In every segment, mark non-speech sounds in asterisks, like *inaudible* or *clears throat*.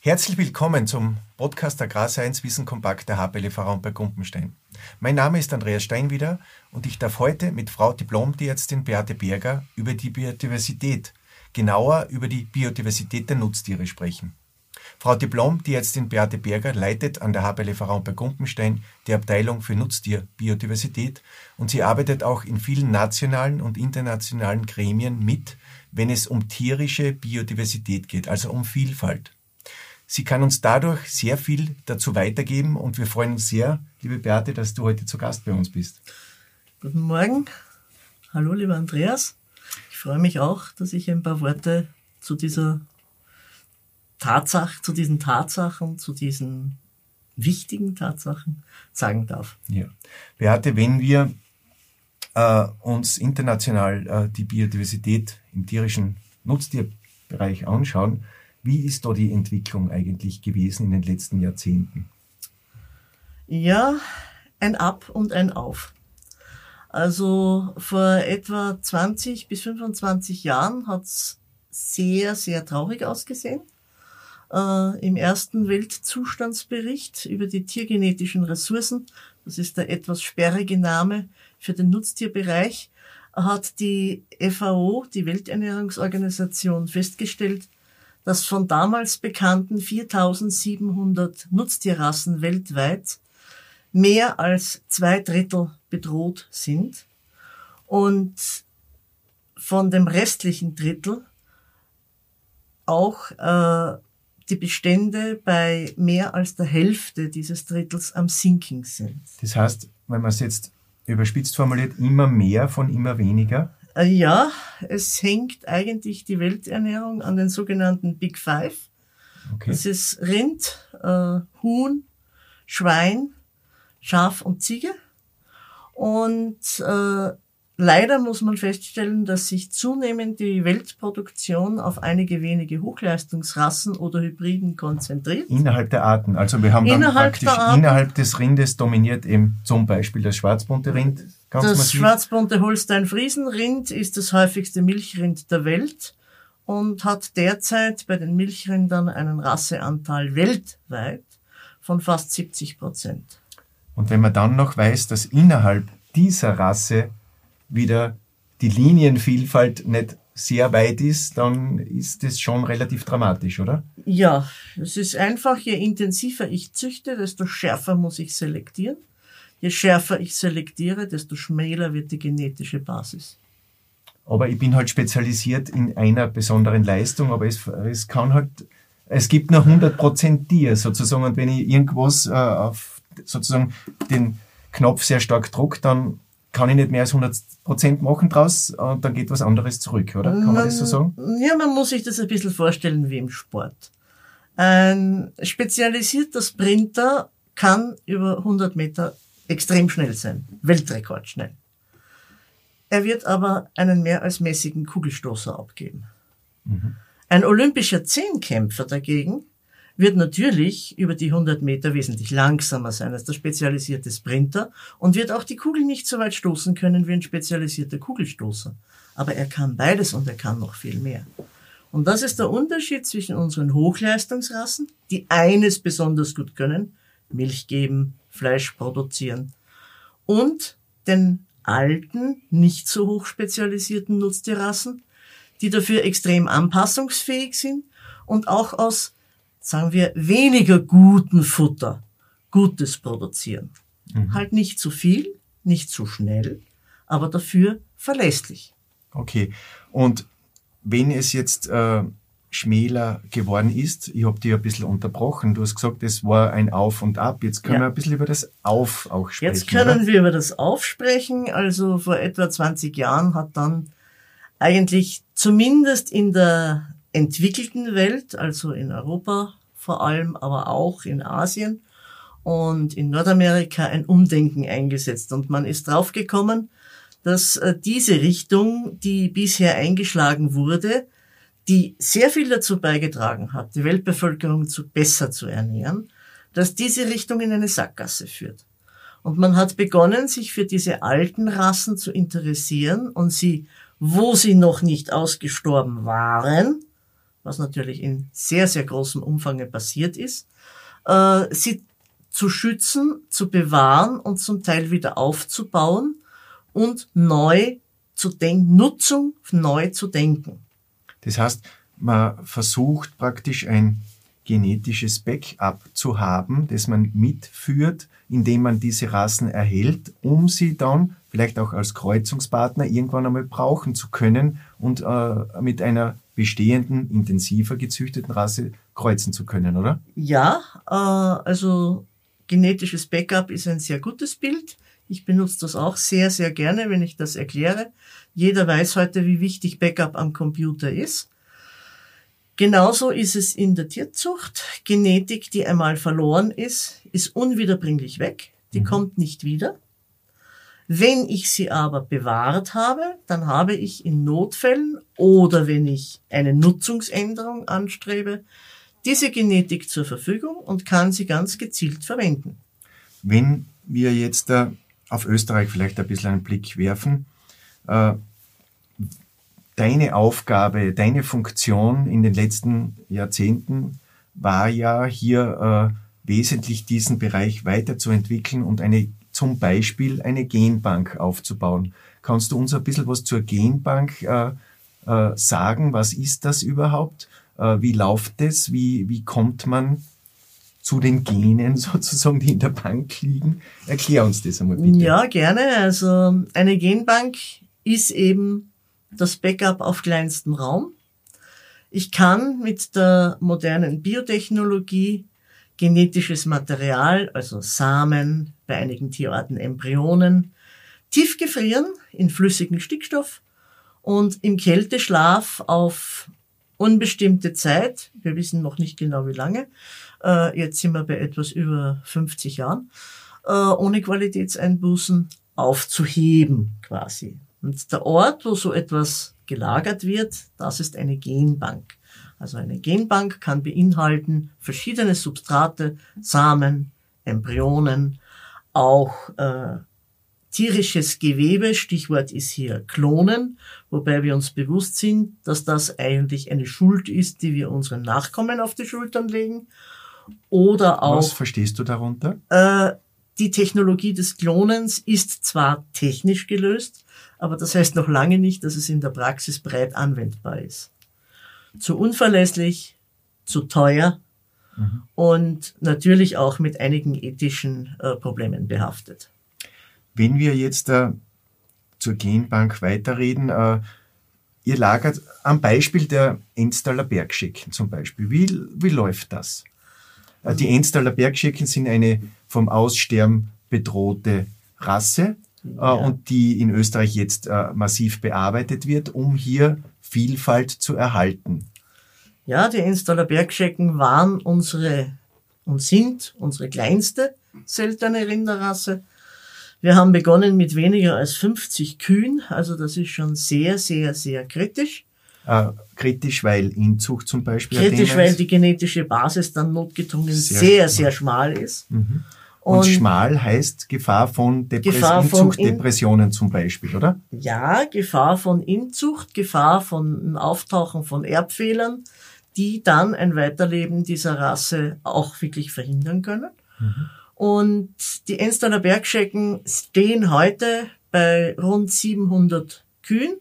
Herzlich willkommen zum Podcast Agrarscience Wissen Kompakt der HPLV bei Gumpenstein. Mein Name ist Andreas Steinwieder und ich darf heute mit Frau Diplomtierärztin Beate Berger über die Biodiversität, genauer über die Biodiversität der Nutztiere sprechen. Frau Diplom-Tierärztin Beate Berger leitet an der HPLV Raum bei Gumpenstein die Abteilung für Nutztierbiodiversität und sie arbeitet auch in vielen nationalen und internationalen Gremien mit, wenn es um tierische Biodiversität geht, also um Vielfalt. Sie kann uns dadurch sehr viel dazu weitergeben und wir freuen uns sehr, liebe Beate, dass du heute zu Gast bei uns bist. Guten Morgen. Hallo, lieber Andreas. Ich freue mich auch, dass ich ein paar Worte zu dieser Tatsache, zu diesen Tatsachen, zu diesen wichtigen Tatsachen sagen darf. Ja. Beate, wenn wir äh, uns international äh, die Biodiversität im tierischen Nutztierbereich anschauen, wie ist da die Entwicklung eigentlich gewesen in den letzten Jahrzehnten? Ja, ein Ab und ein Auf. Also vor etwa 20 bis 25 Jahren hat's sehr, sehr traurig ausgesehen. Äh, Im ersten Weltzustandsbericht über die tiergenetischen Ressourcen, das ist der etwas sperrige Name für den Nutztierbereich, hat die FAO, die Welternährungsorganisation, festgestellt, dass von damals bekannten 4700 Nutztierrassen weltweit mehr als zwei Drittel bedroht sind und von dem restlichen Drittel auch äh, die Bestände bei mehr als der Hälfte dieses Drittels am Sinking sind. Das heißt, wenn man es jetzt überspitzt formuliert, immer mehr von immer weniger? Äh, ja, es hängt eigentlich die Welternährung an den sogenannten Big Five. Okay. Das ist Rind, äh, Huhn, Schwein, Schaf und Ziege. Und äh, leider muss man feststellen, dass sich zunehmend die Weltproduktion auf einige wenige Hochleistungsrassen oder Hybriden konzentriert. Innerhalb der Arten. Also wir haben dann innerhalb praktisch innerhalb des Rindes dominiert eben zum Beispiel das schwarzbunte Rind Ganz das massiv. schwarzbunte Holstein-Friesenrind ist das häufigste Milchrind der Welt und hat derzeit bei den Milchrindern einen Rasseanteil weltweit von fast 70 Prozent. Und wenn man dann noch weiß, dass innerhalb dieser Rasse wieder die Linienvielfalt nicht sehr weit ist, dann ist das schon relativ dramatisch, oder? Ja, es ist einfach, je intensiver ich züchte, desto schärfer muss ich selektieren. Je schärfer ich selektiere, desto schmäler wird die genetische Basis. Aber ich bin halt spezialisiert in einer besonderen Leistung, aber es, es kann halt, es gibt nur 100% Tier sozusagen und wenn ich irgendwas äh, auf sozusagen den Knopf sehr stark drücke, dann kann ich nicht mehr als 100% machen draus und dann geht was anderes zurück, oder? Kann man, man das so sagen? Ja, man muss sich das ein bisschen vorstellen wie im Sport. Ein spezialisierter Sprinter kann über 100 Meter extrem schnell sein, Weltrekord schnell. Er wird aber einen mehr als mäßigen Kugelstoßer abgeben. Mhm. Ein olympischer Zehnkämpfer dagegen wird natürlich über die 100 Meter wesentlich langsamer sein als der spezialisierte Sprinter und wird auch die Kugel nicht so weit stoßen können wie ein spezialisierter Kugelstoßer. Aber er kann beides und er kann noch viel mehr. Und das ist der Unterschied zwischen unseren Hochleistungsrassen, die eines besonders gut können, Milch geben, Fleisch produzieren. Und den alten, nicht so hoch spezialisierten Nutztierrassen, die dafür extrem anpassungsfähig sind und auch aus, sagen wir, weniger guten Futter Gutes produzieren. Mhm. Halt nicht zu viel, nicht zu schnell, aber dafür verlässlich. Okay. Und wenn es jetzt äh, schmäler geworden ist. Ich habe dich ein bisschen unterbrochen. Du hast gesagt, es war ein Auf und Ab. Jetzt können ja. wir ein bisschen über das Auf auch sprechen. Jetzt können oder? wir über das Auf sprechen. Also vor etwa 20 Jahren hat dann eigentlich zumindest in der entwickelten Welt, also in Europa vor allem, aber auch in Asien und in Nordamerika ein Umdenken eingesetzt. Und man ist draufgekommen, dass äh, diese Richtung, die bisher eingeschlagen wurde, die sehr viel dazu beigetragen hat, die Weltbevölkerung zu besser zu ernähren, dass diese Richtung in eine Sackgasse führt. Und man hat begonnen, sich für diese alten Rassen zu interessieren und sie, wo sie noch nicht ausgestorben waren, was natürlich in sehr, sehr großem Umfang passiert ist, äh, sie zu schützen, zu bewahren und zum Teil wieder aufzubauen und neu zu denken, Nutzung neu zu denken. Das heißt, man versucht praktisch ein genetisches Backup zu haben, das man mitführt, indem man diese Rassen erhält, um sie dann vielleicht auch als Kreuzungspartner irgendwann einmal brauchen zu können und äh, mit einer bestehenden, intensiver gezüchteten Rasse kreuzen zu können, oder? Ja, äh, also genetisches Backup ist ein sehr gutes Bild. Ich benutze das auch sehr, sehr gerne, wenn ich das erkläre. Jeder weiß heute, wie wichtig Backup am Computer ist. Genauso ist es in der Tierzucht. Genetik, die einmal verloren ist, ist unwiederbringlich weg. Die mhm. kommt nicht wieder. Wenn ich sie aber bewahrt habe, dann habe ich in Notfällen oder wenn ich eine Nutzungsänderung anstrebe, diese Genetik zur Verfügung und kann sie ganz gezielt verwenden. Wenn wir jetzt äh, auf Österreich vielleicht ein bisschen einen Blick werfen, äh, deine Aufgabe, deine Funktion in den letzten Jahrzehnten war ja hier äh, wesentlich diesen Bereich weiterzuentwickeln und eine zum Beispiel eine Genbank aufzubauen. Kannst du uns ein bisschen was zur Genbank äh, äh, sagen? Was ist das überhaupt? Äh, wie läuft es? Wie, wie kommt man zu den Genen *laughs* sozusagen, die in der Bank liegen? Erklär uns das einmal bitte. Ja, gerne. Also eine Genbank ist eben das Backup auf kleinstem Raum. Ich kann mit der modernen Biotechnologie genetisches Material, also Samen, bei einigen Tierarten Embryonen, tiefgefrieren in flüssigen Stickstoff und im Kälteschlaf auf unbestimmte Zeit, wir wissen noch nicht genau wie lange, äh, jetzt sind wir bei etwas über 50 Jahren, äh, ohne Qualitätseinbußen aufzuheben quasi. Und der Ort, wo so etwas gelagert wird, das ist eine Genbank. Also eine Genbank kann beinhalten verschiedene Substrate, Samen, Embryonen, auch äh, tierisches Gewebe, Stichwort ist hier Klonen, wobei wir uns bewusst sind, dass das eigentlich eine Schuld ist, die wir unseren Nachkommen auf die Schultern legen. Oder auch. Was verstehst du darunter? Äh, die Technologie des Klonens ist zwar technisch gelöst, aber das heißt noch lange nicht, dass es in der Praxis breit anwendbar ist. Zu unverlässlich, zu teuer mhm. und natürlich auch mit einigen ethischen äh, Problemen behaftet. Wenn wir jetzt äh, zur Genbank weiterreden, äh, ihr lagert am Beispiel der Enstaller Bergschecken zum Beispiel. Wie, wie läuft das? Äh, die Enstaller Bergschecken sind eine vom Aussterben bedrohte Rasse ja. und die in Österreich jetzt äh, massiv bearbeitet wird, um hier Vielfalt zu erhalten. Ja, die Enstaller Bergschecken waren unsere und sind unsere kleinste seltene Rinderrasse. Wir haben begonnen mit weniger als 50 Kühen, also das ist schon sehr, sehr, sehr kritisch. Äh, kritisch, weil Inzucht zum Beispiel. Kritisch, weil die genetische Basis dann notgedrungen sehr, sehr, sehr schmal ist. Mhm. Und, und, schmal heißt Gefahr von, Depress Gefahr Inzuchtdepressionen zum Beispiel, oder? Ja, Gefahr von Inzucht, Gefahr von Auftauchen von Erbfehlern, die dann ein Weiterleben dieser Rasse auch wirklich verhindern können. Mhm. Und die Enstaler Bergschecken stehen heute bei rund 700 Kühen.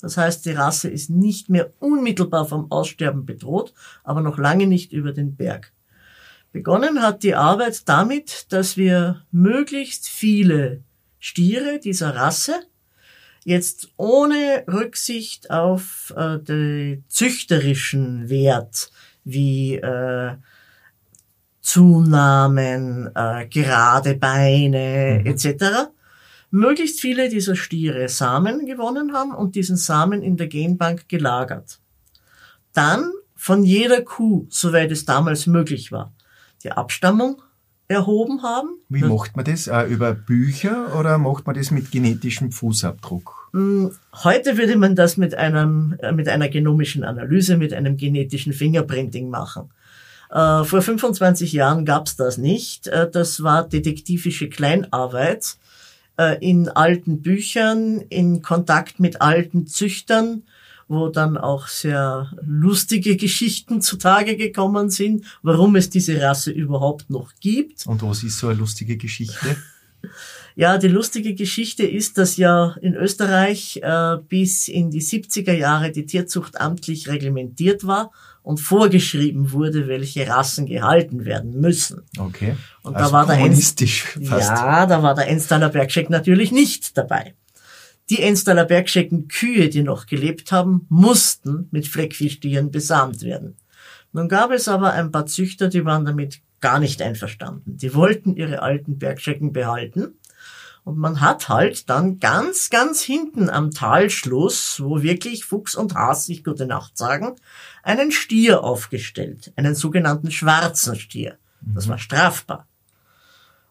Das heißt, die Rasse ist nicht mehr unmittelbar vom Aussterben bedroht, aber noch lange nicht über den Berg. Begonnen hat die Arbeit damit, dass wir möglichst viele Stiere dieser Rasse jetzt ohne Rücksicht auf äh, den züchterischen Wert wie äh, Zunahmen, äh, gerade Beine mhm. etc. möglichst viele dieser Stiere Samen gewonnen haben und diesen Samen in der Genbank gelagert. Dann von jeder Kuh, soweit es damals möglich war, die Abstammung erhoben haben. Wie macht man das? Über Bücher oder macht man das mit genetischem Fußabdruck? Hm, heute würde man das mit einem, äh, mit einer genomischen Analyse, mit einem genetischen Fingerprinting machen. Äh, vor 25 Jahren gab's das nicht. Äh, das war detektivische Kleinarbeit in alten Büchern, in Kontakt mit alten Züchtern, wo dann auch sehr lustige Geschichten zutage gekommen sind, warum es diese Rasse überhaupt noch gibt. Und was ist so eine lustige Geschichte? Ja, die lustige Geschichte ist, dass ja in Österreich äh, bis in die 70er Jahre die Tierzucht amtlich reglementiert war und vorgeschrieben wurde, welche Rassen gehalten werden müssen. Okay. Und also da war der kommunistisch fast. Ja, da war der Enstaler Bergscheck natürlich nicht dabei. Die Enstaler Bergschecken Kühe, die noch gelebt haben, mussten mit Fleckfischtieren besamt werden. Nun gab es aber ein paar Züchter, die waren damit gar nicht einverstanden. Die wollten ihre alten Bergschecken behalten. Und man hat halt dann ganz, ganz hinten am Talschluss, wo wirklich Fuchs und Has sich gute Nacht sagen, einen Stier aufgestellt, einen sogenannten schwarzen Stier. Das war strafbar.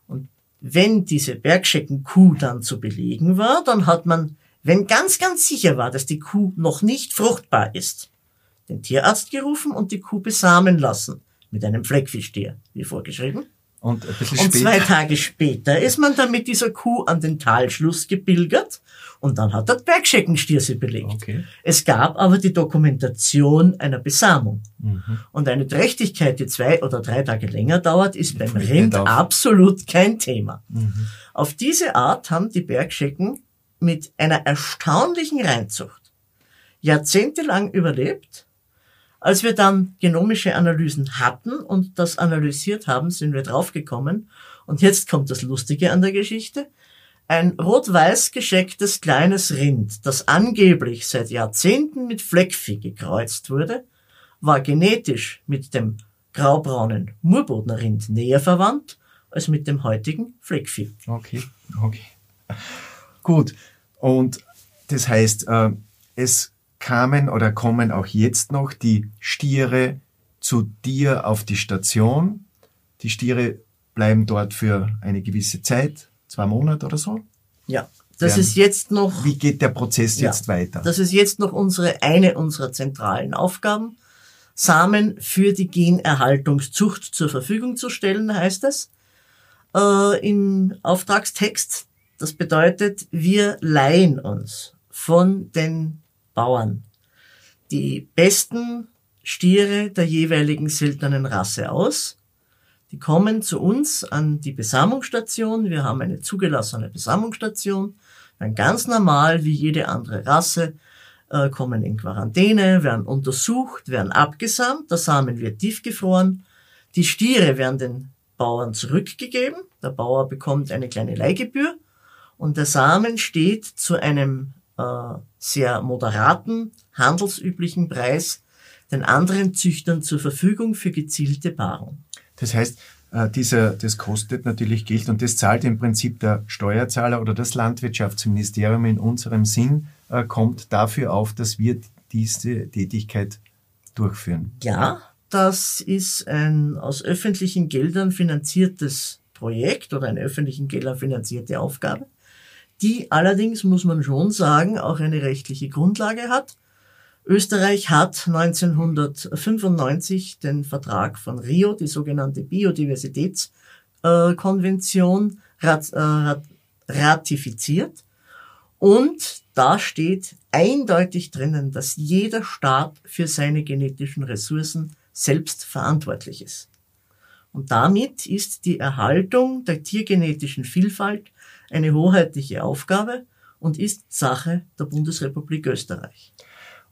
Und wenn diese Bergscheckenkuh dann zu belegen war, dann hat man, wenn ganz, ganz sicher war, dass die Kuh noch nicht fruchtbar ist, den Tierarzt gerufen und die Kuh besamen lassen mit einem Fleckfischstier, wie vorgeschrieben. Und ein bisschen Und zwei Tage später ist man dann mit dieser Kuh an den Talschluss gebildert und dann hat der Bergscheckenstier sie belegt. Okay. Es gab aber die Dokumentation einer Besamung. Mhm. Und eine Trächtigkeit, die zwei oder drei Tage länger dauert, ist beim Rind absolut kein Thema. Mhm. Auf diese Art haben die Bergschecken mit einer erstaunlichen Reinzucht jahrzehntelang überlebt. Als wir dann genomische Analysen hatten und das analysiert haben, sind wir draufgekommen. Und jetzt kommt das Lustige an der Geschichte. Ein rot-weiß geschecktes kleines Rind, das angeblich seit Jahrzehnten mit Fleckvieh gekreuzt wurde, war genetisch mit dem graubraunen Murbodner Rind näher verwandt als mit dem heutigen Fleckvieh. Okay, okay. Gut. Und das heißt, äh, es kamen oder kommen auch jetzt noch die Stiere zu dir auf die Station. Die Stiere bleiben dort für eine gewisse Zeit, zwei Monate oder so. Ja, das Werden- ist jetzt noch, Wie geht der Prozess Ja, jetzt weiter? das ist jetzt noch unsere, eine unserer zentralen Aufgaben. Samen für die Generhaltungszucht zur Verfügung zu stellen, heißt es, äh, im Auftragstext. Das bedeutet, wir leihen uns von den Bauern die besten Stiere der jeweiligen seltenen Rasse aus. Die kommen zu uns an die Besamungsstation. Wir haben eine zugelassene Besamungsstation. Dann ganz normal wie jede andere Rasse äh, kommen in Quarantäne, werden untersucht, werden abgesamt. Der Samen wird tiefgefroren. Die Stiere werden den Bauern zurückgegeben. Der Bauer bekommt eine kleine Leihgebühr und der Samen steht zu einem sehr moderaten, handelsüblichen Preis den anderen Züchtern zur Verfügung für gezielte Paarung. Das heißt, äh, dieser, das kostet natürlich Geld und das zahlt im Prinzip der Steuerzahler oder das Landwirtschaftsministerium in unserem Sinn, äh, kommt dafür auf, dass wir diese Tätigkeit durchführen. Ja, das ist ein aus öffentlichen Geldern finanziertes Projekt oder eine öffentlichen Geldern finanzierte Aufgabe, die allerdings, muss man schon sagen, auch eine rechtliche Grundlage hat. Österreich hat 1995 den Vertrag von Rio, die sogenannte Biodiversitätskonvention, äh, rat, ratifiziert. Und da steht eindeutig drinnen, dass jeder Staat für seine genetischen Ressourcen selbst verantwortlich ist. Und damit ist die Erhaltung der tiergenetischen Vielfalt eine hoheitliche Aufgabe und ist Sache der Bundesrepublik Österreich.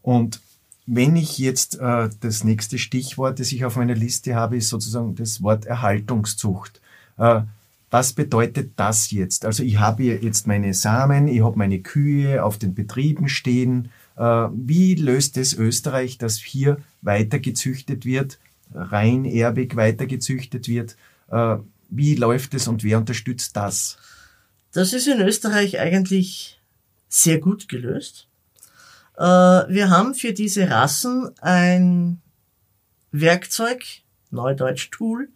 Und wenn ich jetzt äh, das nächste Stichwort, das ich auf meiner Liste habe, ist sozusagen das Wort Erhaltungszucht. Äh, was bedeutet das jetzt? Also ich habe jetzt meine Samen, ich habe meine Kühe auf den Betrieben stehen. Äh, wie löst es Österreich, dass hier weiter gezüchtet wird, rein erbig weiter gezüchtet wird? Äh, wie läuft es und wer unterstützt das? Das ist in Österreich eigentlich sehr gut gelöst. Äh, Wir haben für diese Rassen ein Werkzeug, Neudeutsch Tool,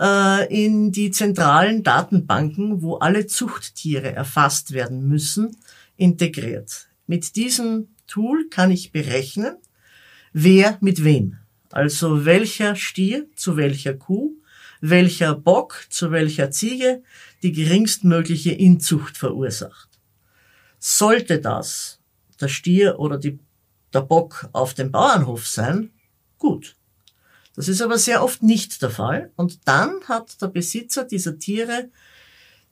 äh, in die zentralen Datenbanken, wo alle Zuchttiere erfasst werden müssen, integriert. Mit diesem Tool kann ich berechnen, wer mit wem Also welcher Stier zu welcher Kuh, welcher Bock zu welcher Ziege die geringstmögliche Inzucht verursacht. Sollte das der Stier oder die, der Bock auf dem Bauernhof sein, gut. Das ist aber sehr oft nicht der Fall. Und dann hat der Besitzer dieser Tiere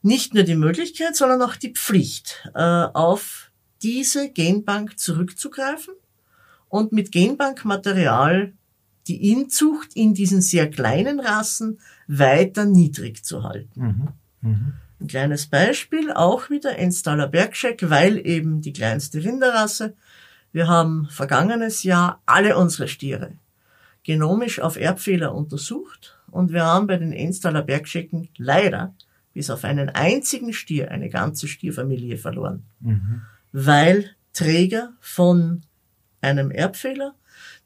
nicht nur die Möglichkeit, sondern auch die Pflicht, äh, auf diese Genbank zurückzugreifen und mit Genbankmaterial die Inzucht in diesen sehr kleinen Rassen weiter niedrig zu halten. Mhm. Mhm. Ein kleines Beispiel, auch wieder Enstaler Bergscheck, weil eben die kleinste Rinderrasse. Wir haben vergangenes Jahr alle unsere Stiere genomisch auf Erbfehler untersucht und wir haben bei den Enstaler Bergschecken leider bis auf einen einzigen Stier eine ganze Stierfamilie verloren, mhm. weil Träger von einem Erbfehler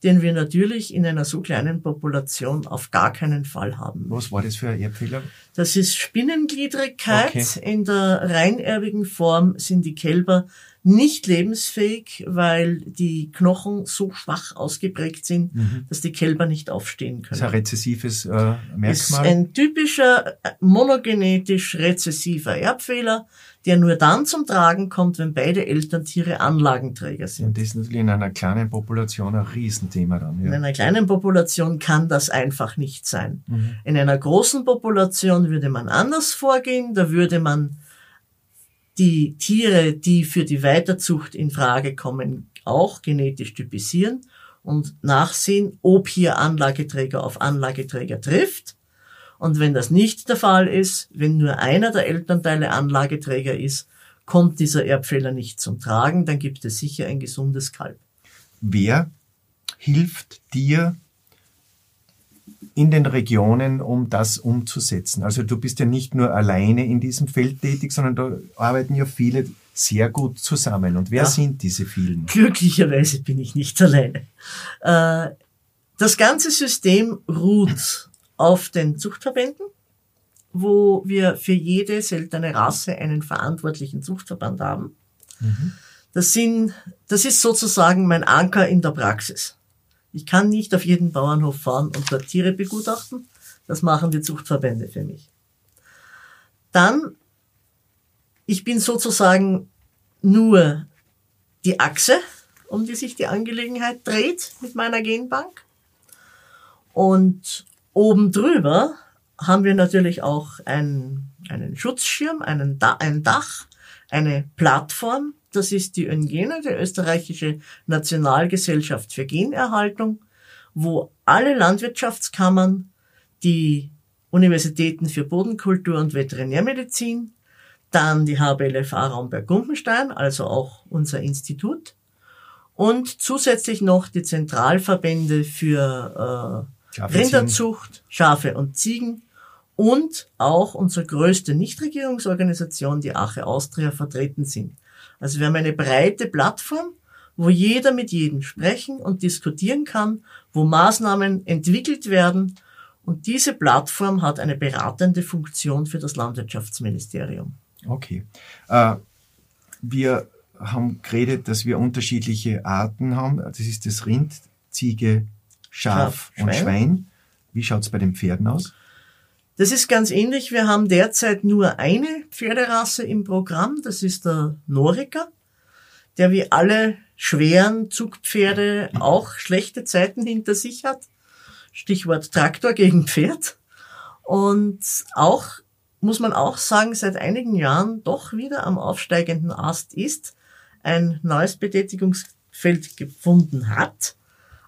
den wir natürlich in einer so kleinen Population auf gar keinen Fall haben. Was war das für ein Erbfehler? Das ist Spinnengliedrigkeit. Okay. In der reinerbigen Form sind die Kälber nicht lebensfähig, weil die Knochen so schwach ausgeprägt sind, mhm. dass die Kälber nicht aufstehen können. Das ist ein rezessives äh, Merkmal. Ist ein typischer äh, monogenetisch rezessiver Erbfehler, der nur dann zum Tragen kommt, wenn beide Elterntiere Anlagenträger sind. Und das ist natürlich in einer kleinen Population ein Riesenthema dann. Ja. In einer kleinen Population kann das einfach nicht sein. Mhm. In einer großen Population würde man anders vorgehen, da würde man die Tiere, die für die Weiterzucht in Frage kommen, auch genetisch typisieren und nachsehen, ob hier Anlageträger auf Anlageträger trifft. Und wenn das nicht der Fall ist, wenn nur einer der Elternteile Anlageträger ist, kommt dieser Erbfehler nicht zum Tragen, dann gibt es sicher ein gesundes Kalb. Wer hilft dir in den Regionen, um das umzusetzen. Also du bist ja nicht nur alleine in diesem Feld tätig, sondern da arbeiten ja viele sehr gut zusammen. Und wer ja. sind diese vielen? Glücklicherweise bin ich nicht alleine. Äh, das ganze System ruht auf den Zuchtverbänden, wo wir für jede seltene Rasse einen verantwortlichen Zuchtverband haben. Mhm. Das sind, das ist sozusagen mein Anker in der Praxis. Ich kann nicht auf jeden Bauernhof fahren und dort Tiere begutachten. Das machen die Zuchtverbände für mich. Dann, ich bin sozusagen nur die Achse, um die sich die Angelegenheit dreht mit meiner Genbank. Und oben drüber haben wir natürlich auch einen, einen Schutzschirm, einen da ein Dach, eine Plattform, das ist die ÖNGENE, die österreichische Nationalgesellschaft für Generhaltung, wo alle Landwirtschaftskammern, die Universitäten für Bodenkultur und Veterinärmedizin, dann die HBLFA Raumberg-Gumpenstein, also auch unser Institut, und zusätzlich noch die Zentralverbände für äh, Rinderzucht, Schafe und Ziegen und auch unsere größte Nichtregierungsorganisation, die Ache Austria, vertreten sind. Also wir haben eine breite Plattform, wo jeder mit jedem sprechen und diskutieren kann, wo Maßnahmen entwickelt werden. Und diese Plattform hat eine beratende Funktion für das Landwirtschaftsministerium. Okay. Äh, wir haben geredet, dass wir unterschiedliche Arten haben. Das ist das Rind, Ziege, Schaf, Schaf und Schwein. Schwein. Wie schaut's bei den Pferden aus? Das ist ganz ähnlich. Wir haben derzeit nur eine Pferderasse im Programm. Das ist der Noriker, der wie alle schweren Zugpferde auch schlechte Zeiten hinter sich hat. Stichwort Traktor gegen Pferd. Und auch, muss man auch sagen, seit einigen Jahren doch wieder am aufsteigenden Ast ist, ein neues Betätigungsfeld gefunden hat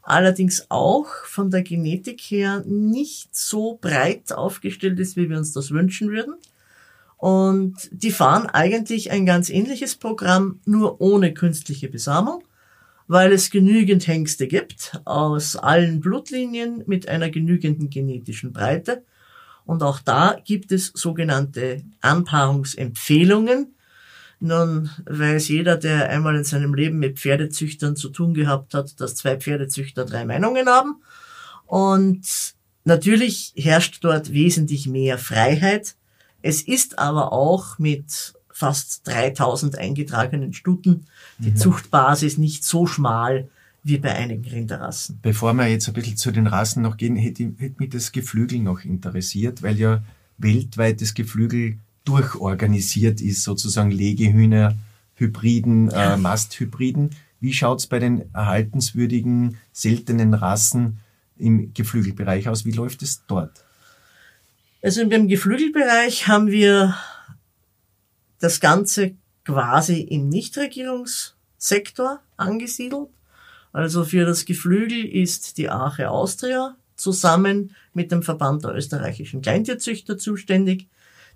allerdings auch von der Genetik her nicht so breit aufgestellt ist, wie wir uns das wünschen würden. Und die fahren eigentlich ein ganz ähnliches Programm, nur ohne künstliche Besamung, weil es genügend Hengste gibt aus allen Blutlinien mit einer genügenden genetischen Breite. Und auch da gibt es sogenannte Anpaarungsempfehlungen, nun weiß jeder, der einmal in seinem Leben mit Pferdezüchtern zu tun gehabt hat, dass zwei Pferdezüchter drei Meinungen haben. Und natürlich herrscht dort wesentlich mehr Freiheit. Es ist aber auch mit fast 3000 eingetragenen Stuten die mhm. Zuchtbasis nicht so schmal, wie bei einigen Rinderrassen. Bevor wir jetzt ein bisschen zu den Rassen noch gehen, hätte, hätte mich das Geflügel noch interessiert, weil ja weltweit das Geflügel durchorganisiert ist, sozusagen Legehühner, Hybriden, äh, Masthybriden. Wie schaut's bei den erhaltenswürdigen, seltenen Rassen im Geflügelbereich aus? Wie läuft es dort? Also beim Geflügelbereich haben wir das Ganze quasi im Nichtregierungssektor angesiedelt. Also für das Geflügel ist die Arche Austria zusammen mit dem Verband der österreichischen Kleintierzüchter zuständig.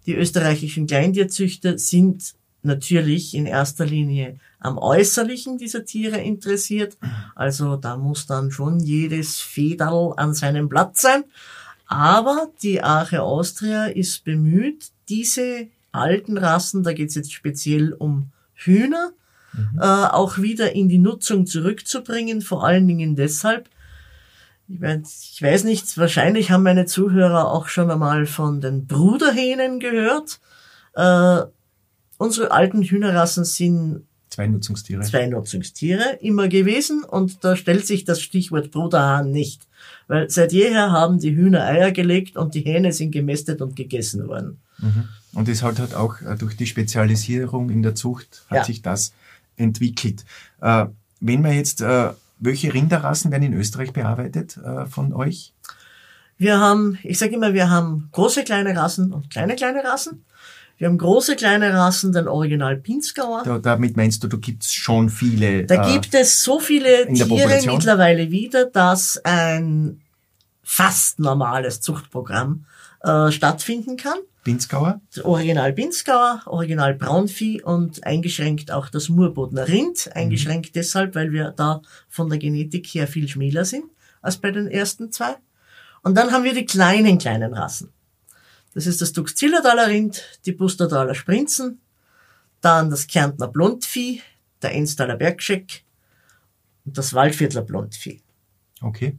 Die österreichischen Kleintierzüchter sind natürlich in erster Linie am Äußerlichen dieser Tiere interessiert. Also da muss dann schon jedes Federl an seinem Platz sein. Aber die Arche Austria ist bemüht, diese alten Rassen, da geht es jetzt speziell um Hühner, mhm. äh, auch wieder in die Nutzung zurückzubringen, vor allen Dingen deshalb, ich, weiß nicht, wahrscheinlich haben meine Zuhörer auch schon einmal von den Bruderhähnen gehört. Äh, unsere alten Hühnerrassen sind Zwei Nutzungstiere. Zwei Nutzungstiere immer gewesen und da stellt sich das Stichwort Bruderhahn nicht. Weil seit jeher haben die Hühner Eier gelegt und die Hähne sind gemästet und gegessen worden. Mhm. Und es hat halt auch äh, durch die Spezialisierung in der Zucht hat ja. sich das entwickelt. Äh, wenn man jetzt, äh, welche Rinderrassen werden in Österreich bearbeitet von euch? Wir haben, ich sage immer, wir haben große kleine Rassen und kleine kleine Rassen. Wir haben große kleine Rassen, den Original Pinzgauer. Da, damit meinst du, da gibt's schon viele. Da äh, gibt es so viele Tiere mittlerweile wieder, dass ein fast normales Zuchtprogramm äh, stattfinden kann. Pinzgauer? Original Pinzgauer, Original Braunvieh und eingeschränkt auch das Murbodner Rind. Eingeschränkt mhm. deshalb, weil wir da von der Genetik her viel schmäler sind als bei den ersten zwei. Und dann haben wir die kleinen, kleinen Rassen. Das ist das Duxzillertaler Rind, die Bustertaler Sprinzen, dann das Kärntner Blondvieh, der Enstaler Bergscheck und das Waldviertler Blondvieh. Okay.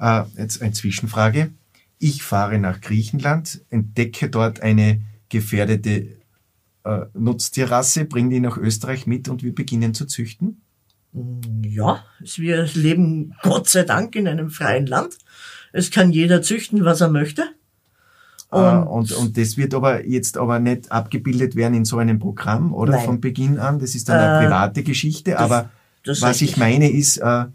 Äh, jetzt eine Zwischenfrage. Ich fahre nach Griechenland, entdecke dort eine gefährdete äh, Nutztierrasse, bringe die nach Österreich mit und wir beginnen zu züchten? Ja, wir leben Gott sei Dank in einem freien Land. Es kann jeder züchten, was er möchte. Und, äh, und, und das wird aber jetzt aber nicht abgebildet werden in so einem Programm, oder? Nein. Von Beginn an. Das ist dann eine äh, private Geschichte. Das, aber das was ich meine ist, äh,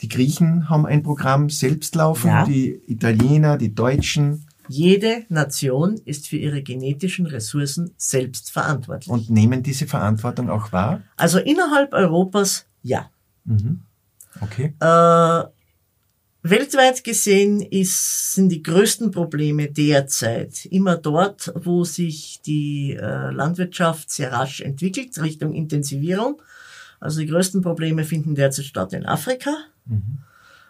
die Griechen haben ein Programm selbst laufen, ja. die Italiener, die Deutschen. Jede Nation ist für ihre genetischen Ressourcen selbst verantwortlich. Und nehmen diese Verantwortung auch wahr? Also innerhalb Europas ja. Mhm. Okay. Äh, Weltweit gesehen ist, sind die größten Probleme derzeit immer dort, wo sich die äh, Landwirtschaft sehr rasch entwickelt, Richtung Intensivierung. Also die größten Probleme finden derzeit statt in Afrika, mhm.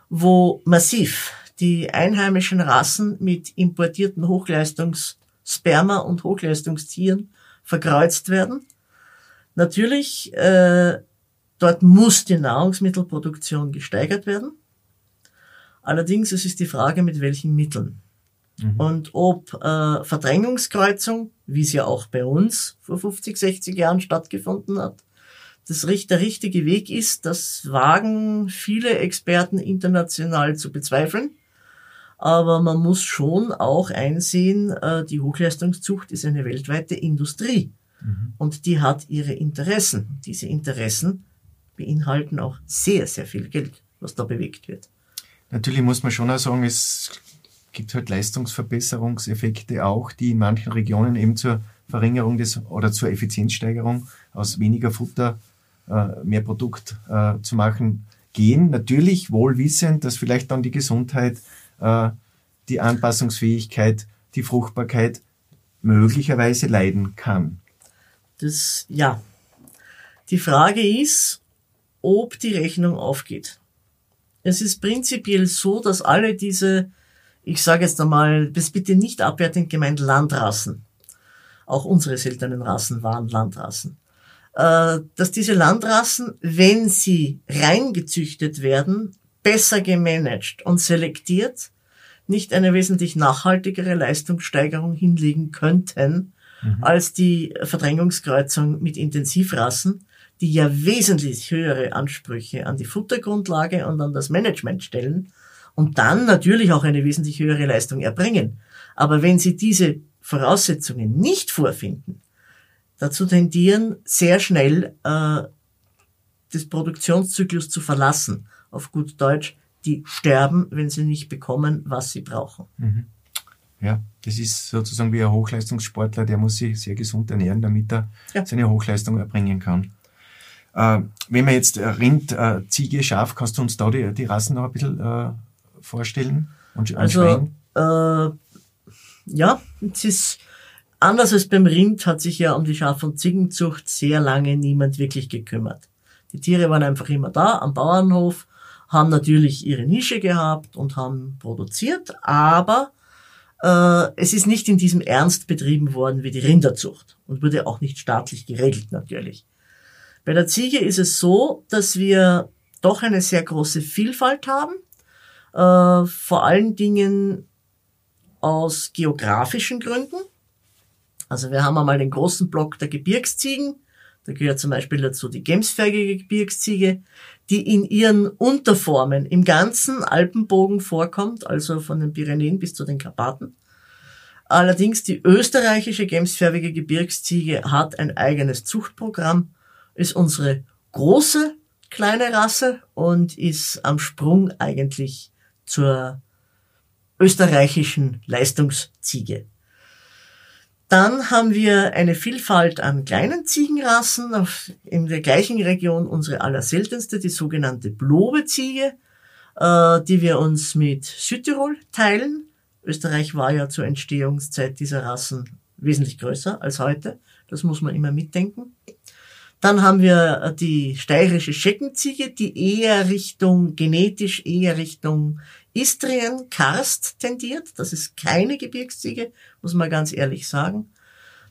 wo massiv die einheimischen Rassen mit importierten Hochleistungssperma und Hochleistungstieren verkreuzt werden. Natürlich, äh, dort muss die Nahrungsmittelproduktion gesteigert werden. Allerdings es ist die Frage, mit welchen Mitteln. Mhm. Und ob äh, Verdrängungskreuzung, wie es ja auch bei uns vor 50, 60 Jahren stattgefunden hat, das der richtige Weg ist, das wagen viele Experten international zu bezweifeln. Aber man muss schon auch einsehen, äh, die Hochleistungszucht ist eine weltweite Industrie. Mhm. Und die hat ihre Interessen. Diese Interessen beinhalten auch sehr, sehr viel Geld, was da bewegt wird. Natürlich muss man schon auch sagen, es gibt halt Leistungsverbesserungseffekte auch, die in manchen Regionen eben zur Verringerung des oder zur Effizienzsteigerung aus weniger Futter mehr Produkt äh, zu machen gehen. Natürlich wohl wissend, dass vielleicht dann die Gesundheit, äh, die Anpassungsfähigkeit, die Fruchtbarkeit möglicherweise leiden kann. Das, ja. Die Frage ist, ob die Rechnung aufgeht. Es ist prinzipiell so, dass alle diese, ich sage jetzt einmal, das bitte nicht abwertend gemeint, Landrassen, auch unsere seltenen Rassen waren Landrassen, äh, dass diese Landrassen, wenn sie reingezüchtet werden, besser gemanagt und selektiert, nicht eine wesentlich nachhaltigere Leistungssteigerung hinlegen könnten, mhm. als die Verdrängungskreuzung mit Intensivrassen, die ja wesentlich höhere Ansprüche an die Futtergrundlage und an das Management stellen und dann natürlich auch eine wesentlich höhere Leistung erbringen. Aber wenn sie diese Voraussetzungen nicht vorfinden, dazu tendieren, sehr schnell äh, des Produktionszyklus zu verlassen. Auf gut Deutsch, die sterben, wenn sie nicht bekommen, was sie brauchen. Mhm. Ja, das ist sozusagen wie ein Hochleistungssportler, der muss sich sehr gesund ernähren, damit er ja. seine Hochleistung erbringen kann. Äh, wenn man jetzt Rind, äh, Ziege, Schaf, kannst du uns da die, die Rassen noch ein bisschen äh, vorstellen? Und also, Äh, ja, es ist anders als beim Rind hat sich ja um die Schaf- und Ziegenzucht sehr lange niemand wirklich gekümmert. Die Tiere waren einfach immer da am Bauernhof, haben natürlich ihre Nische gehabt und haben produziert, aber äh, es ist nicht in diesem Ernst betrieben worden wie die Rinderzucht und wurde auch nicht staatlich geregelt natürlich. Bei der Ziege ist es so, dass wir doch eine sehr große Vielfalt haben, äh, vor allen Dingen aus geografischen Gründen. Also wir haben einmal den großen Block der Gebirgsziegen, da gehört zum Beispiel dazu die gemsfähige Gebirgsziege, die in ihren Unterformen im ganzen Alpenbogen vorkommt, also von den Pyrenäen bis zu den Karpaten. Allerdings die österreichische gemsfärbige Gebirgsziege hat ein eigenes Zuchtprogramm, ist unsere große kleine Rasse und ist am Sprung eigentlich zur österreichischen Leistungsziege. Dann haben wir eine Vielfalt an kleinen Ziegenrassen, in der gleichen Region unsere allerseltenste, die sogenannte Blobeziege, äh, die wir uns mit Südtirol teilen. Österreich war ja zur Entstehungszeit dieser Rassen wesentlich größer als heute. Das muss man immer mitdenken. Dann haben wir die steirische Scheckenziege, die eher Richtung, genetisch eher Richtung Istrien, Karst tendiert. Das ist keine Gebirgsziege, muss man ganz ehrlich sagen.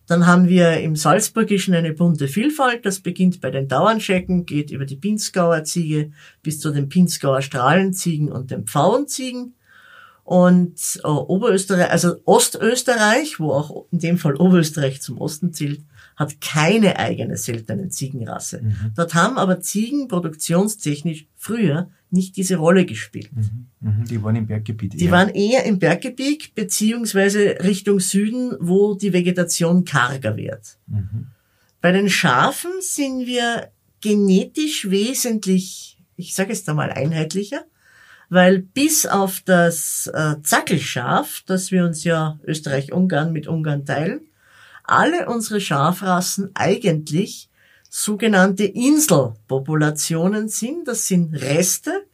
Dann haben wir im Salzburgischen eine bunte Vielfalt. Das beginnt bei den Dauernschecken, geht über die Pinzgauer Ziege bis zu den Pinzgauer Strahlenziegen und den Pfauenziegen. Und äh, Oberösterreich, also Ostösterreich, wo auch in dem Fall Oberösterreich zum Osten zählt, hat keine eigene seltene Ziegenrasse. Mhm. Dort haben aber Ziegen produktionstechnisch früher nicht diese Rolle gespielt. Mhm. Mhm. Die waren im Berggebiet. Die eher. waren eher im Berggebiet beziehungsweise Richtung Süden, wo die Vegetation karger wird. Mhm. Bei den Schafen sind wir genetisch wesentlich, ich sage es da mal einheitlicher, weil bis auf das äh, Zackelschaf, das wir uns ja Österreich-Ungarn mit Ungarn teilen, alle unsere Schafrassen eigentlich sogenannte Inselpopulationen sind. Das sind Reste,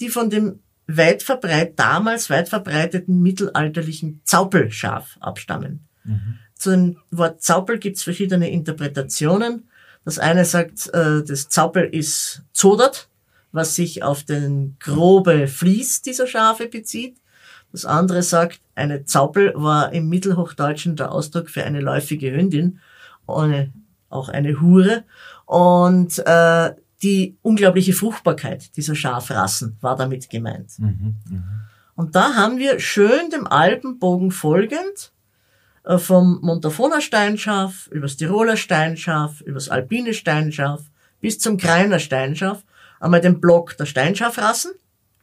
die von dem weit verbreitet, damals weit verbreiteten mittelalterlichen Zaupelschaf abstammen. Mhm. Zu dem Wort Zaupel gibt es verschiedene Interpretationen. Das eine sagt, äh, das Zaupel ist zodert, was sich auf den grobe Vlies dieser Schafe bezieht. Das andere sagt, eine Zaupel war im Mittelhochdeutschen der Ausdruck für eine läufige Hündin, ohne, auch eine Hure. Und äh, die unglaubliche Fruchtbarkeit dieser Schafrassen war damit gemeint. Mhm, mh. Und da haben wir schön dem Alpenbogen folgend äh, vom Montafoner Steinschaf übers Tiroler Steinschaf, übers alpine Steinschaf bis zum Kreiner Steinschaf einmal den Block der Steinschafrassen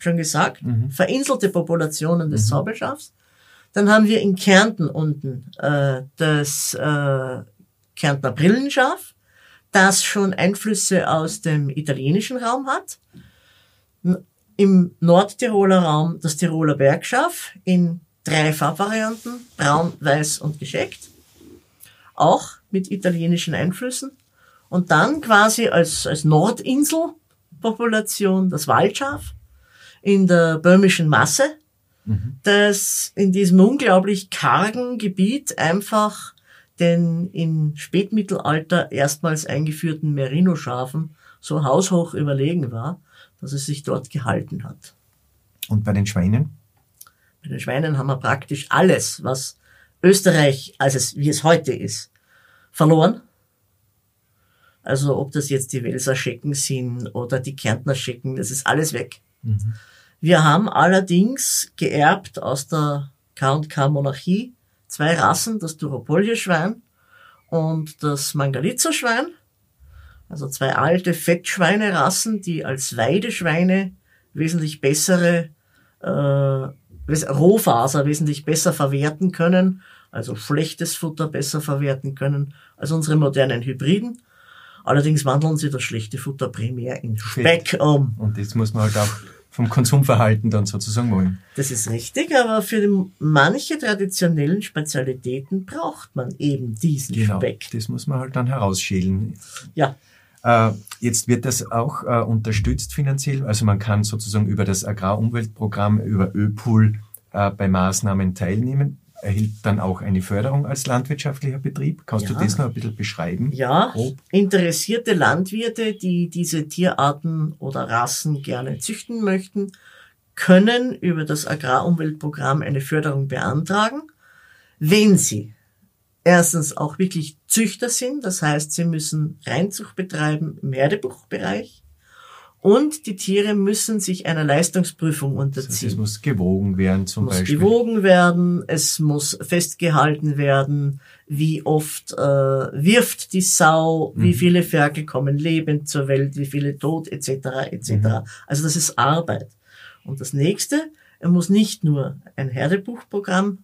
schon gesagt, mhm. vereinzelte Populationen des mhm. Zaubelschafs. Dann haben wir in Kärnten unten äh, das äh, Kärntner Brillenschaf, das schon Einflüsse aus dem italienischen Raum hat. Im Nordtiroler Raum das Tiroler Bergschaf in drei Farbvarianten, braun, weiß und gescheckt. Auch mit italienischen Einflüssen. Und dann quasi als, als Nordinselpopulation das Waldschaf in der böhmischen Masse, mhm. das in diesem unglaublich kargen Gebiet einfach den im Spätmittelalter erstmals eingeführten Merino-Schafen so haushoch überlegen war, dass es sich dort gehalten hat. Und bei den Schweinen? Bei den Schweinen haben wir praktisch alles, was Österreich, als es, wie es heute ist, verloren. Also ob das jetzt die Welser Schecken sind oder die Kärntner Schecken, das ist alles weg. Mhm. Wir haben allerdings geerbt aus der K&K-Monarchie zwei Rassen, das Duropolje-Schwein und das Mangalitzer-Schwein. Also zwei alte Fettschweinerassen, die als Weideschweine wesentlich bessere äh, Rohfaser wesentlich besser verwerten können, also schlechtes Futter besser verwerten können als unsere modernen Hybriden. Allerdings wandeln sie das schlechte Futter primär in Speck um. Und das muss man halt auch vom Konsumverhalten dann sozusagen wollen. Das ist richtig, aber für manche traditionellen Spezialitäten braucht man eben diesen genau, Speck. Das muss man halt dann herausschälen. Ja. Äh, jetzt wird das auch äh, unterstützt finanziell. Also man kann sozusagen über das Agrarumweltprogramm, über ÖPOL äh, bei Maßnahmen teilnehmen erhielt dann auch eine Förderung als landwirtschaftlicher Betrieb. Kannst ja. du das noch ein bisschen beschreiben? Ja, Grob? interessierte Landwirte, die diese Tierarten oder Rassen gerne züchten möchten, können über das Agrarumweltprogramm eine Förderung beantragen, wenn sie erstens auch wirklich Züchter sind, das heißt, sie müssen Reinzucht betreiben im Herdebuchbereich, und die Tiere müssen sich einer Leistungsprüfung unterziehen. es muss gewogen werden zum Beispiel. Es muss gewogen werden, es muss festgehalten werden, wie oft äh, wirft die Sau, mhm. wie viele Ferkel kommen lebend zur Welt, wie viele tot, etc. etc. Mhm. Also das ist Arbeit. Und das nächste, er muss nicht nur ein Herdebuchprogramm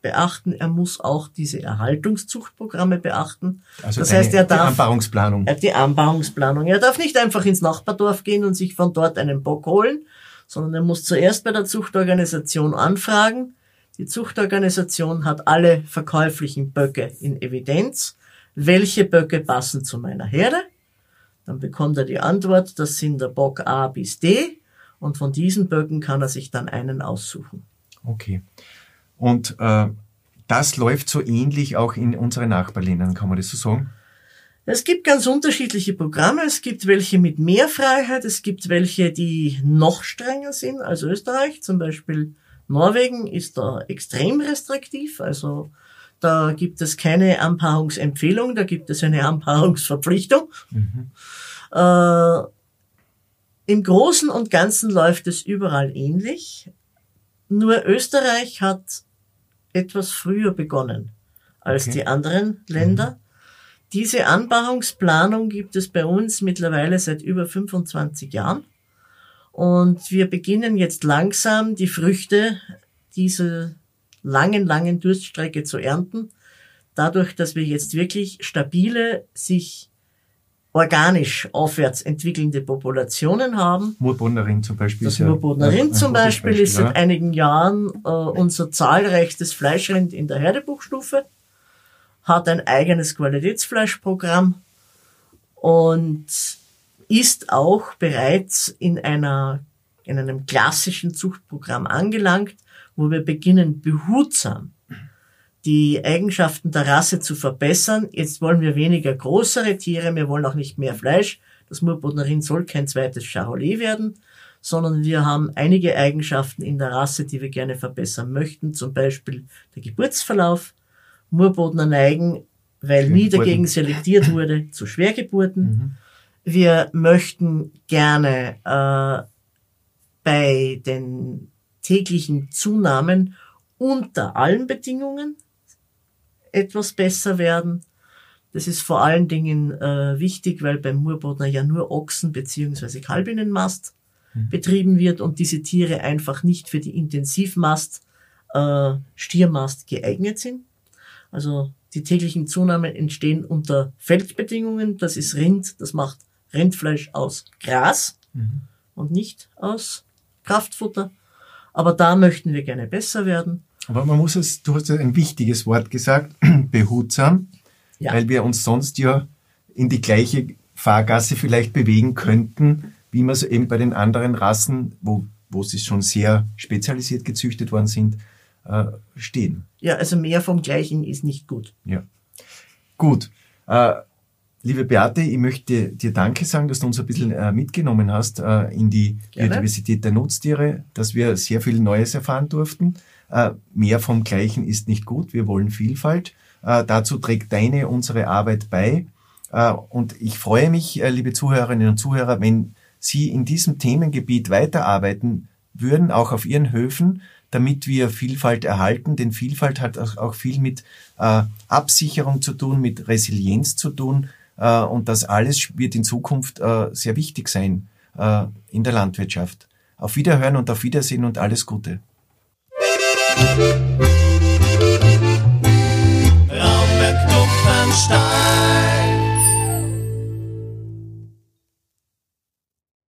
beachten, er muss auch diese Erhaltungszuchtprogramme beachten. Also das heißt, er darf, die Anbauungsplanung. Die Anbauungsplanung. Er darf nicht einfach ins Nachbardorf gehen und sich von dort einen Bock holen, sondern er muss zuerst bei der Zuchtorganisation anfragen. Die Zuchtorganisation hat alle verkäuflichen Böcke in Evidenz. Welche Böcke passen zu meiner Herde? Dann bekommt er die Antwort, das sind der Bock A bis D. Und von diesen Böcken kann er sich dann einen aussuchen. Okay. Und äh, das läuft so ähnlich auch in unseren Nachbarländern, kann man das so sagen? Es gibt ganz unterschiedliche Programme. Es gibt welche mit mehr Freiheit, es gibt welche, die noch strenger sind als Österreich. Zum Beispiel Norwegen ist da extrem restriktiv. Also da gibt es keine Anpaarungsempfehlung, da gibt es eine Anpaarungsverpflichtung. Mhm. Äh, Im Großen und Ganzen läuft es überall ähnlich. Nur Österreich hat etwas früher begonnen als okay. die anderen Länder. Mhm. Diese Anbauungsplanung gibt es bei uns mittlerweile seit über 25 Jahren. Und wir beginnen jetzt langsam die Früchte dieser langen, langen Durststrecke zu ernten. Dadurch, dass wir jetzt wirklich stabile, sich organisch aufwärts entwickelnde Populationen haben. Murbodnerin zum Beispiel. Das Murbodnerin ja, zum Beispiel, Beispiel ist seit einigen Jahren äh, unser zahlreichstes Fleischrind in der Herdebuchstufe, hat ein eigenes Qualitätsfleischprogramm und ist auch bereits in einer in einem klassischen Zuchtprogramm angelangt, wo wir beginnen behutsam die Eigenschaften der Rasse zu verbessern. Jetzt wollen wir weniger größere Tiere, wir wollen auch nicht mehr Fleisch. Das Murbodnerin soll kein zweites Charolais werden, sondern wir haben einige Eigenschaften in der Rasse, die wir gerne verbessern möchten. Zum Beispiel der Geburtsverlauf. Murbodner neigen, weil nie dagegen selektiert wurde, zu Schwergeburten. Mhm. Wir möchten gerne äh, bei den täglichen Zunahmen unter allen Bedingungen etwas besser werden. Das ist vor allen Dingen äh, wichtig, weil beim Murbodner ja nur Ochsen beziehungsweise Kalbinnenmast mhm. betrieben wird und diese Tiere einfach nicht für die Intensivmast, äh, Stiermast geeignet sind. Also die täglichen Zunahmen entstehen unter Feldbedingungen. Das ist Rind, das macht Rindfleisch aus Gras mhm. und nicht aus Kraftfutter. Aber da möchten wir gerne besser werden. Aber man muss es, du hast ja ein wichtiges Wort gesagt, *clears throat* behutsam, ja. weil wir uns sonst ja in die gleiche Fahrgasse vielleicht bewegen könnten, wie wir es eben bei den anderen Rassen, wo, wo sie schon sehr spezialisiert gezüchtet worden sind, äh, stehen. Ja, also mehr vom Gleichen ist nicht gut. Ja. Gut. Äh, liebe Beate, ich möchte dir Danke sagen, dass du uns ein bisschen äh, mitgenommen hast äh, in die Gerne. Biodiversität der Nutztiere, dass wir sehr viel Neues erfahren durften. Äh, mehr vom Gleichen ist nicht gut. Wir wollen Vielfalt. Äh, dazu trägt deine, unsere Arbeit bei. Äh, und ich freue mich, liebe Zuhörerinnen und Zuhörer, wenn Sie in diesem Themengebiet weiterarbeiten würden, auch auf Ihren Höfen, damit wir Vielfalt erhalten. Denn Vielfalt hat auch viel mit Absicherung zu tun, mit Resilienz zu tun. Und das alles wird in Zukunft sehr wichtig sein in der Landwirtschaft. Auf Wiederhören und auf Wiedersehen und alles Gute. Raumberg Klopfenstein